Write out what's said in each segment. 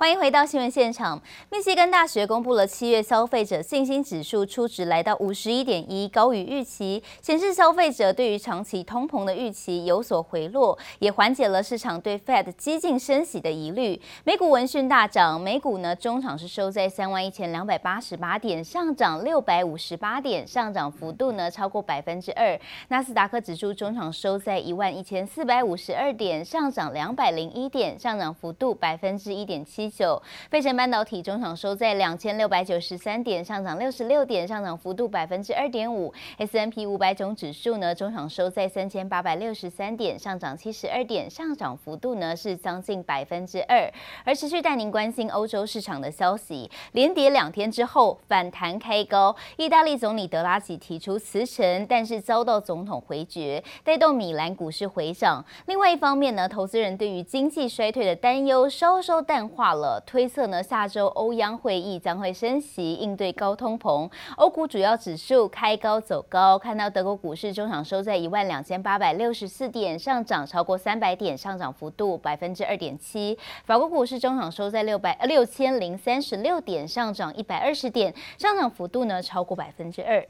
欢迎回到新闻现场。密西根大学公布了七月消费者信心指数初值来到五十一点一，高于预期，显示消费者对于长期通膨的预期有所回落，也缓解了市场对 Fed 激进升息的疑虑。美股闻讯大涨，美股呢中场是收在三万一千两百八十八点，上涨六百五十八点，上涨幅度呢超过百分之二。纳斯达克指数中场收在一万一千四百五十二点，上涨两百零一点，上涨幅度百分之一点七。九，费城半导体中场收在两千六百九十三点，上涨六十六点，上涨幅度百分之二点五。S&P 五百种指数呢，中场收在三千八百六十三点，上涨七十二点，上涨幅度呢是将近百分之二。而持续带您关心欧洲市场的消息，连跌两天之后反弹开高，意大利总理德拉吉提出辞呈，但是遭到总统回绝，带动米兰股市回涨。另外一方面呢，投资人对于经济衰退的担忧稍稍淡化了。了推测呢，下周欧央会议将会升息应对高通膨。欧股主要指数开高走高，看到德国股市中场收在一万两千八百六十四点，上涨超过三百点，上涨幅度百分之二点七。法国股市中场收在六百六千零三十六点，上涨一百二十点，上涨幅度呢超过百分之二。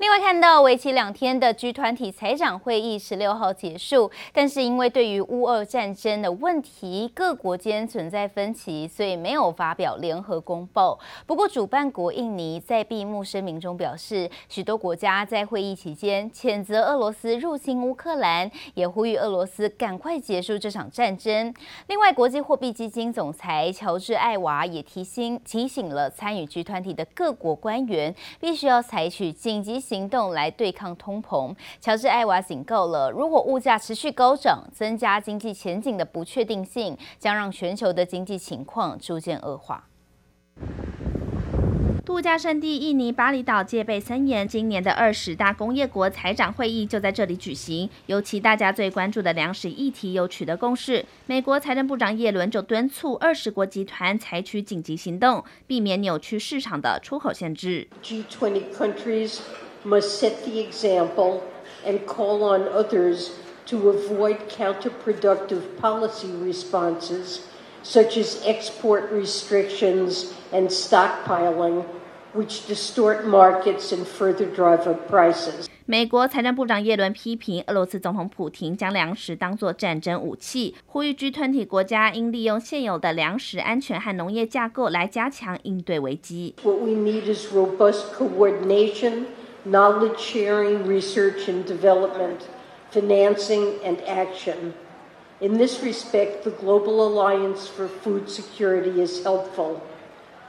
另外看到为期两天的 G 团体财长会议十六号结束，但是因为对于乌俄战争的问题，各国间存在分歧，所以没有发表联合公报。不过主办国印尼在闭幕声明中表示，许多国家在会议期间谴责俄罗斯入侵乌克兰，也呼吁俄罗斯赶快结束这场战争。另外，国际货币基金总裁乔治艾娃也提醒提醒了参与 G 团体的各国官员，必须要采取紧急行动来对抗通膨。乔治·艾娃警告了，如果物价持续高涨，增加经济前景的不确定性，将让全球的经济情况逐渐恶化。度假胜地印尼巴厘岛戒备森严，今年的二十大工业国财长会议就在这里举行。尤其大家最关注的粮食议题又取得共识，美国财政部长耶伦就敦促二十国集团采取紧急行动，避免扭曲市场的出口限制。G20 countries must set the example and call on others to avoid counterproductive policy responses, such as export restrictions and stockpiling. which distort markets and further drive up prices. 美国财政部长耶伦批评俄罗斯总统普廷将粮食当作战争武器，呼吁 G20 国家应利用现有的粮食安全和农业架构来加强应对危机。What we need is robust coordination, knowledge sharing, research and development, financing and action. In this respect, the Global Alliance for Food Security is helpful.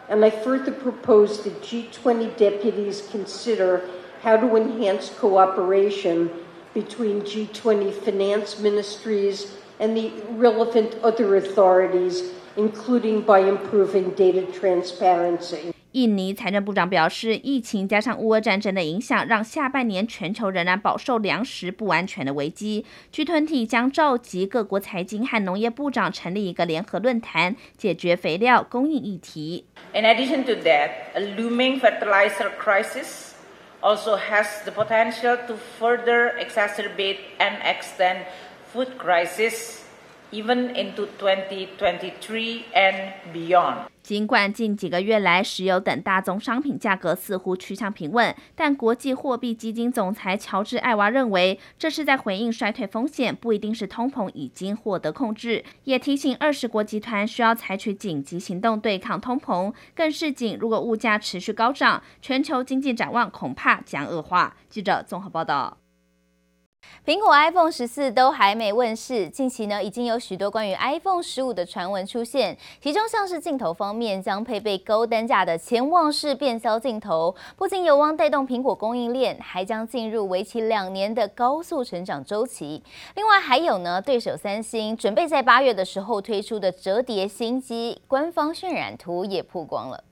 And I further propose that G20 deputies consider how to enhance cooperation between G20 finance ministries and the relevant other authorities, including by improving data transparency. 印尼财政部长表示，疫情加上乌俄战争的影响，让下半年全球仍然饱受粮食不安全的危机。G20 将召集各国财经和农业部长成立一个联合论坛，解决肥料供应议题。In addition to that, a looming fertilizer crisis also has the potential to further exacerbate and extend food crisis even into 2023 and beyond. 尽管近几个月来，石油等大宗商品价格似乎趋向平稳，但国际货币基金总裁乔治·艾娃认为，这是在回应衰退风险，不一定是通膨已经获得控制。也提醒二十国集团需要采取紧急行动对抗通膨，更示警，如果物价持续高涨，全球经济展望恐怕将恶化。记者综合报道。苹果 iPhone 十四都还没问世，近期呢已经有许多关于 iPhone 十五的传闻出现，其中像是镜头方面将配备高单价的潜望式变焦镜头，不仅有望带动苹果供应链，还将进入为期两年的高速成长周期。另外还有呢，对手三星准备在八月的时候推出的折叠新机，官方渲染图也曝光了。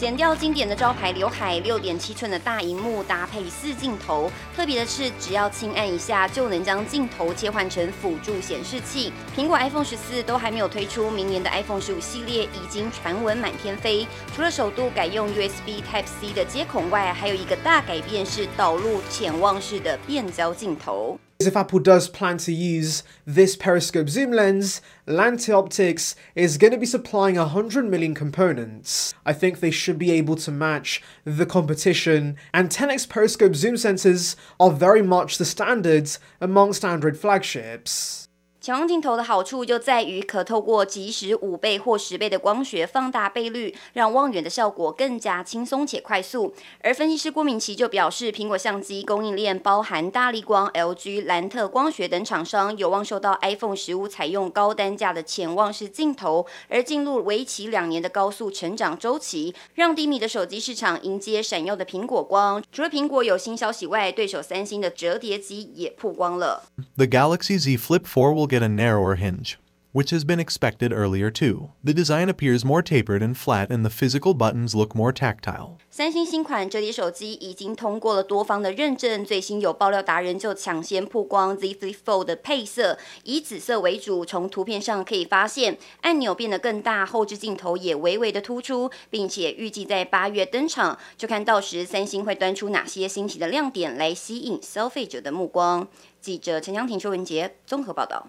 剪掉经典的招牌刘海，六点七寸的大荧幕搭配四镜头。特别的是，只要轻按一下就能将镜头切换成辅助显示器。苹果 iPhone 十四都还没有推出，明年的 iPhone 十五系列已经传闻满天飞。除了首度改用 USB Type C 的接孔外，还有一个大改变是导入潜望式的变焦镜头。If Apple does plan to use this periscope zoom lens, Lante Optics is going to be supplying 100 million components. I think they should be able to match the competition, and 10x periscope zoom sensors are very much the standards amongst Android flagships. 潜望镜头的好处就在于可透过即时五倍或十倍的光学放大倍率，让望远的效果更加轻松且快速。而分析师郭明錤就表示，苹果相机供应链包含大立光、LG、兰特光学等厂商，有望受到 iPhone 十五采用高单价的潜望式镜头，而进入为期两年的高速成长周期，让低迷的手机市场迎接闪耀的苹果光。除了苹果有新消息外，对手三星的折叠机也曝光了。The Galaxy Z Flip 4 will get a narrower hinge, which has been expected earlier too. The design appears more tapered and flat and the physical buttons look more tactile. 三星新款折叠手机已经通过了多方的认证，最新有爆料达人就抢先曝光 Z Flip Fold 的配色，以紫色为主。从图片上可以发现，按钮变得更大，后置镜头也微微的突出，并且预计在八月登场。就看到时三星会端出哪些新奇的亮点来吸引消费者的目光。记者陈江婷、邱文杰综合报道。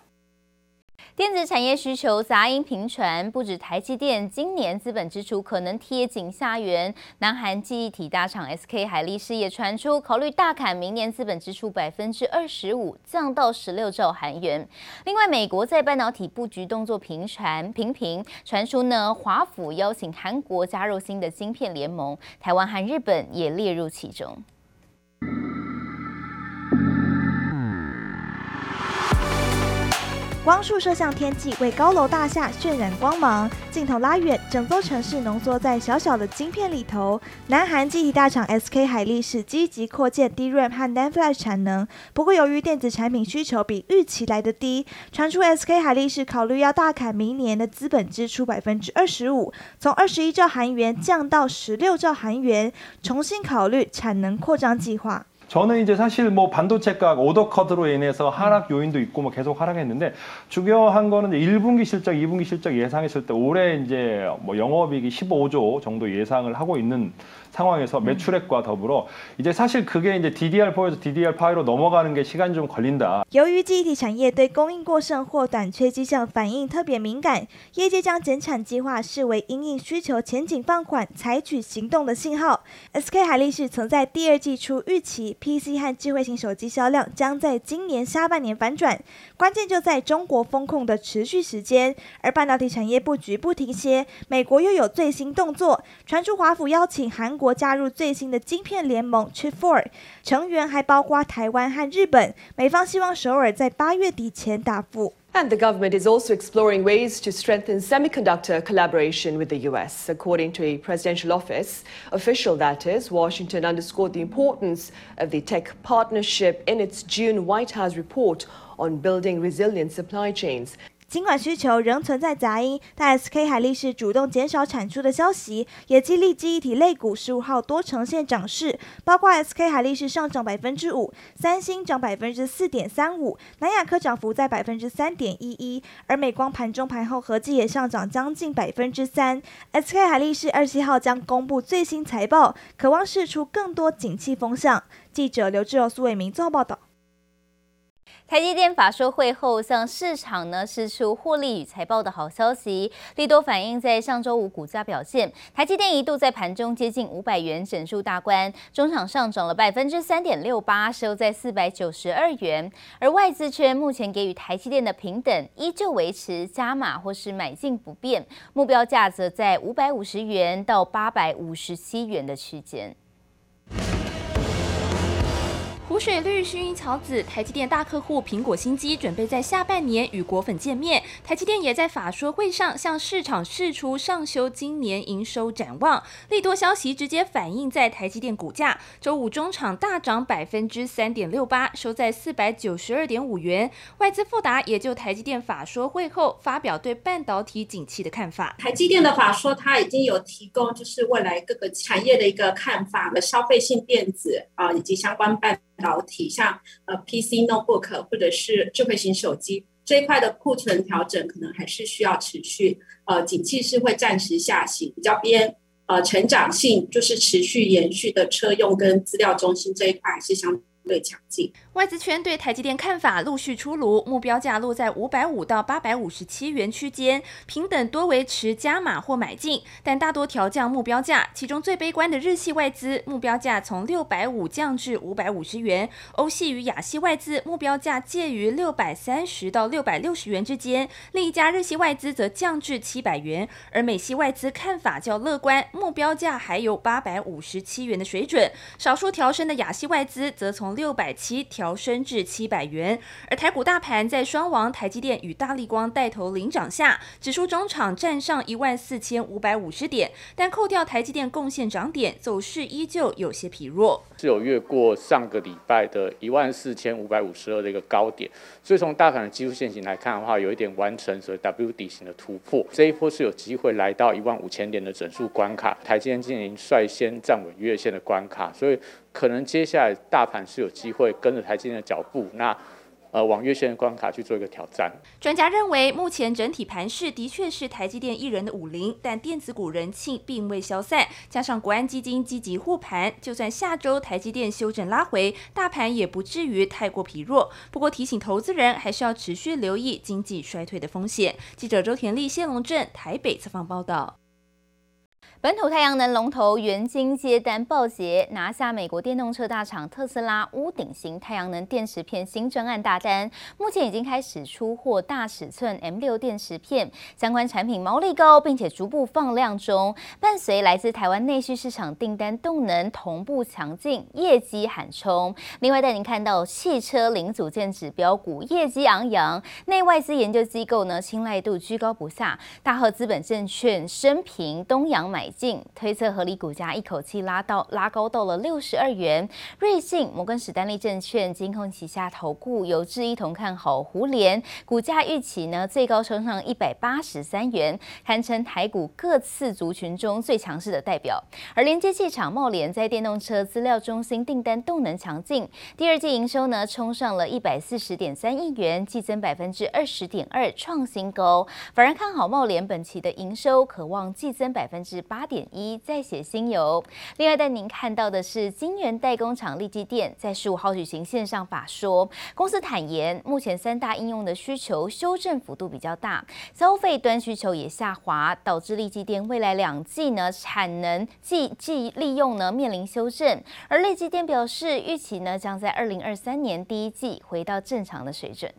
电子产业需求杂音频传，不止台积电今年资本支出可能贴紧下缘，南韩记忆体大厂 SK 海力士也传出考虑大砍明年资本支出百分之二十五，降到十六兆韩元。另外，美国在半导体布局动作频传频频传出呢，华府邀请韩国加入新的晶片联盟，台湾和日本也列入其中。光束射向天际，为高楼大厦渲染光芒。镜头拉远，整座城市浓缩在小小的晶片里头。南韩记忆体大厂 SK 海力士积极扩建 DRAM 和 NAND Flash 产能，不过由于电子产品需求比预期来得低，传出 SK 海力士考虑要大砍明年的资本支出百分之二十五，从二十一兆韩元降到十六兆韩元，重新考虑产能扩张计划。 저는 이제 사실 뭐 반도체가 오더 컷으로 인해서 하락 요인도 있고 뭐 계속 하락했는데 중요한 거는 이제 1분기 실적, 2분기 실적 예상했을 때 올해 이제 뭐 영업이익이 15조 정도 예상을 하고 있는 상황에서 매출액과 더불어 이제 사실 그게 이제 DDR4에서 DDR5로 넘어가는 게 시간이 좀 걸린다. 由于记忆体产业对供应过剩或短缺迹象反应特别敏感，业界将减产计划视为因应需求前景放缓采取行动的信号。SK 海力士曾在第二季初预期 PC 和智慧型手机销量将在今年下半年反转，关键就在中国风控的持续时间。而半导体产业布局不停歇，美国又有最新动作，传出华府邀请韩国加入最新的晶片联盟 Chip Four，成员还包括台湾和日本。美方希望首尔在八月底前答复。And the government is also exploring ways to strengthen semiconductor collaboration with the U.S. According to a presidential office official, that is, Washington underscored the importance of the tech partnership in its June White House report on building resilient supply chains. 尽管需求仍存在杂音，但 SK 海力士主动减少产出的消息，也激励记忆体类股十五号多呈现涨势，包括 SK 海力士上涨百分之五，三星涨百分之四点三五，南亚科涨幅在百分之三点一一，而美光盘中盘后合计也上涨将近百分之三。SK 海力士二十七号将公布最新财报，渴望释出更多景气风向。记者刘志柔、苏伟明综合报道。台积电法说会后，向市场呢释出获利与财报的好消息，利多反映在上周五股价表现。台积电一度在盘中接近五百元整数大关，中场上涨了百分之三点六八，收在四百九十二元。而外资圈目前给予台积电的平等依旧维持加码或是买进不变，目标价则在五百五十元到八百五十七元的区间。湖水绿薰衣草紫，台积电大客户苹果新机准备在下半年与果粉见面。台积电也在法说会上向市场释出上修今年营收展望，利多消息直接反映在台积电股价。周五中场大涨百分之三点六八，收在四百九十二点五元。外资富达也就台积电法说会后发表对半导体景气的看法。台积电的法说，它已经有提供就是未来各个产业的一个看法的消费性电子啊，以及相关半。导体像呃 PC notebook 或者是智慧型手机这一块的库存调整，可能还是需要持续。呃，景气是会暂时下行，比较边呃成长性，就是持续延续的车用跟资料中心这一块是相对强劲。外资圈对台积电看法陆续出炉，目标价落在五百五到八百五十七元区间，平等多维持加码或买进，但大多调降目标价。其中最悲观的日系外资目标价从六百五降至五百五十元，欧系与亚系外资目标价介于六百三十到六百六十元之间，另一家日系外资则降至七百元，而美系外资看法较乐观，目标价还有八百五十七元的水准。少数调升的亚系外资则从六百七调调升至七百元，而台股大盘在双王台积电与大立光带头领涨下，指数中场站上一万四千五百五十点，但扣掉台积电贡献涨点，走势依旧有些疲弱。是有越过上个礼拜的一万四千五百五十二的一个高点，所以从大盘的技术线型来看的话，有一点完成所谓 W 底型的突破，这一波是有机会来到一万五千点的整数关卡，台积电今年率先站稳月线的关卡，所以可能接下来大盘是有机会跟着台积电的脚步，那。呃，往月线的关卡去做一个挑战。专家认为，目前整体盘势的确是台积电一人的武林，但电子股人气并未消散，加上国安基金积极护盘，就算下周台积电修正拉回，大盘也不至于太过疲弱。不过提醒投资人，还是要持续留意经济衰退的风险。记者周田丽、谢龙镇台北采访报道。本土太阳能龙头元晶接单报捷，拿下美国电动车大厂特斯拉屋顶型太阳能电池片新专案大单，目前已经开始出货大尺寸 M6 电池片，相关产品毛利高，并且逐步放量中。伴随来自台湾内需市场订单动能同步强劲，业绩喊冲。另外带您看到汽车零组件指标股业绩昂扬，内外资研究机构呢青睐度居高不下，大和资本证券升评东阳买进推测合理股价一口气拉到拉高到了六十二元。瑞信、摩根史丹利证券、金控旗下投顾有志一同看好胡连股价预期呢最高冲上一百八十三元，堪称台股各次族群中最强势的代表。而连接器厂贸联在电动车资料中心订单动能强劲，第二季营收呢冲上了一百四十点三亿元，季增百分之二十点二，创新高。反而看好贸联本期的营收可望季增百分之八。八点一再写新游。另外带您看到的是，金圆代工厂力积电在十五号举行线上法说，公司坦言，目前三大应用的需求修正幅度比较大，消费端需求也下滑，导致力积电未来两季呢产能计计利用呢面临修正。而力积电表示，预期呢将在二零二三年第一季回到正常的水准。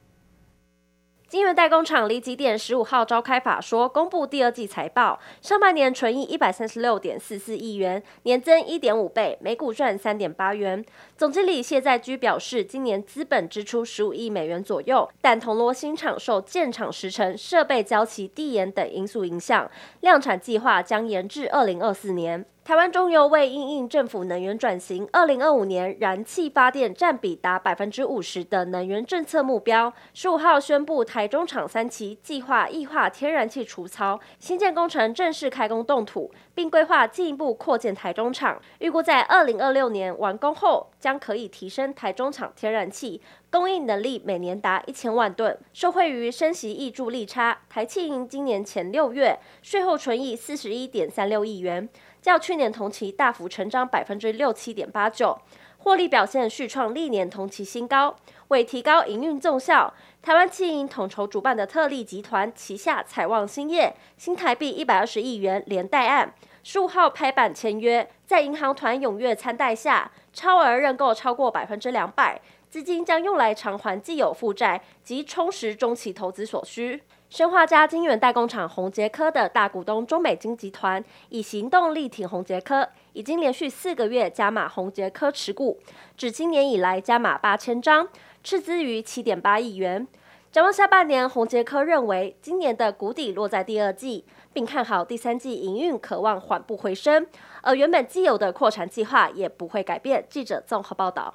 晶圆代工厂力积电十五号召开法说，公布第二季财报，上半年纯益一百三十六点四四亿元，年增一点五倍，每股赚三点八元。总经理谢在居表示，今年资本支出十五亿美元左右，但铜锣新厂受建厂时程、设备交期递延等因素影响，量产计划将延至二零二四年。台湾中油为应应政府能源转型，二零二五年燃气发电占比达百分之五十的能源政策目标，十五号宣布台中厂三期计划液化天然气除槽，新建工程正式开工动土，并规划进一步扩建台中厂，预估在二零二六年完工后，将可以提升台中厂天然气供应能力，每年达一千万吨。受惠于升息挹注利差，台企银今年前六月税后纯益四十一点三六亿元。较去年同期大幅成长百分之六七点八九，获利表现续创历年同期新高。为提高营运奏效，台湾企银统筹主办的特力集团旗下采旺兴业新台币一百二十亿元连贷案，十五号拍板签约，在银行团踊跃参贷下，超额认购超过百分之两百，资金将用来偿还既有负债及充实中期投资所需。生化家晶圆代工厂宏杰科的大股东中美金集团以行动力挺宏杰科，已经连续四个月加码宏杰科持股，至今年以来加码八千张，斥资逾七点八亿元。展望下半年，宏杰科认为今年的谷底落在第二季，并看好第三季营运可望缓步回升，而原本既有的扩产计划也不会改变。记者综合报道。